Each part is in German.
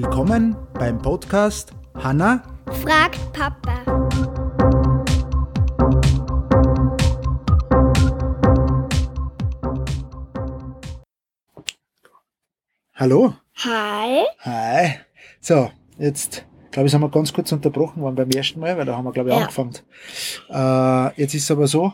Willkommen beim Podcast Hanna fragt Papa. Hallo. Hi. Hi. So, jetzt glaube ich, sind wir ganz kurz unterbrochen worden beim ersten Mal, weil da haben wir, glaube ich, Ja. angefangen. Äh, jetzt ist es aber so,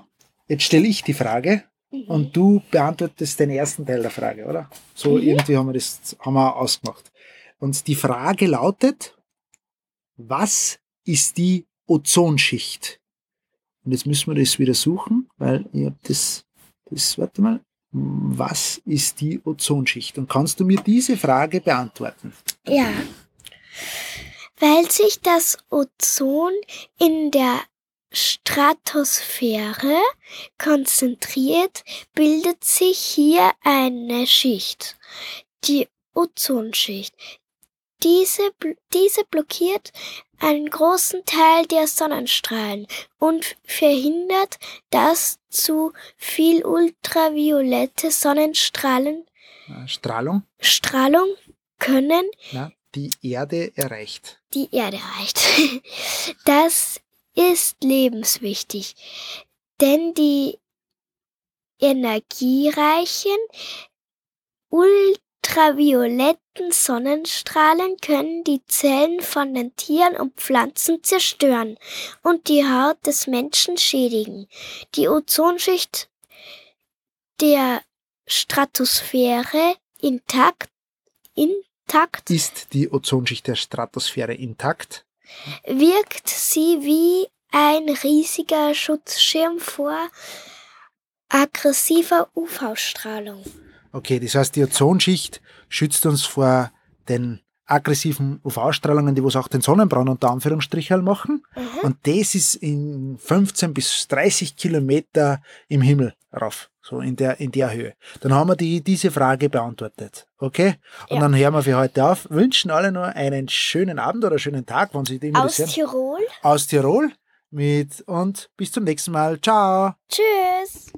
jetzt stelle ich die Frage und du beantwortest den ersten Teil der Frage, oder? So irgendwie haben wir das haben wir ausgemacht. Und die Frage lautet, was ist die Ozonschicht? Und jetzt müssen wir das wieder suchen, weil ich habe das, das, warte mal, was ist die Ozonschicht? Und kannst du mir diese Frage beantworten? Ja. Weil sich das Ozon in der Stratosphäre konzentriert, bildet sich hier eine Schicht, die Ozonschicht. Diese, diese blockiert einen großen Teil der Sonnenstrahlen und verhindert, dass zu viel ultraviolette Sonnenstrahlen Äh, Strahlung? Strahlung können Na, die Erde erreicht. die Erde erreicht. Das ist lebenswichtig, denn die energiereichen ultravioletten Sonnenstrahlen können die Zellen von den Tieren und Pflanzen zerstören und die Haut des Menschen schädigen. Die Ozonschicht der Stratosphäre intakt, intakt Ist die Ozonschicht der Stratosphäre intakt? wirkt sie wie ein riesiger Schutzschirm vor aggressiver UV-Strahlung. Okay, das heißt, die Ozonschicht schützt uns vor den aggressiven UV-Strahlungen, die was auch den Sonnenbrand unter Anführungsstrichen machen. Und das ist in 15 bis 30 Kilometer im Himmel rauf, so in der, in der Höhe. Dann haben wir die, diese Frage beantwortet. Okay? Und Ja. dann hören wir für heute auf. Wünschen alle nur einen schönen Abend oder schönen Tag, wenn Sie immer Aus. Tirol. Aus Tirol mit und bis zum nächsten Mal. Ciao! Tschüss.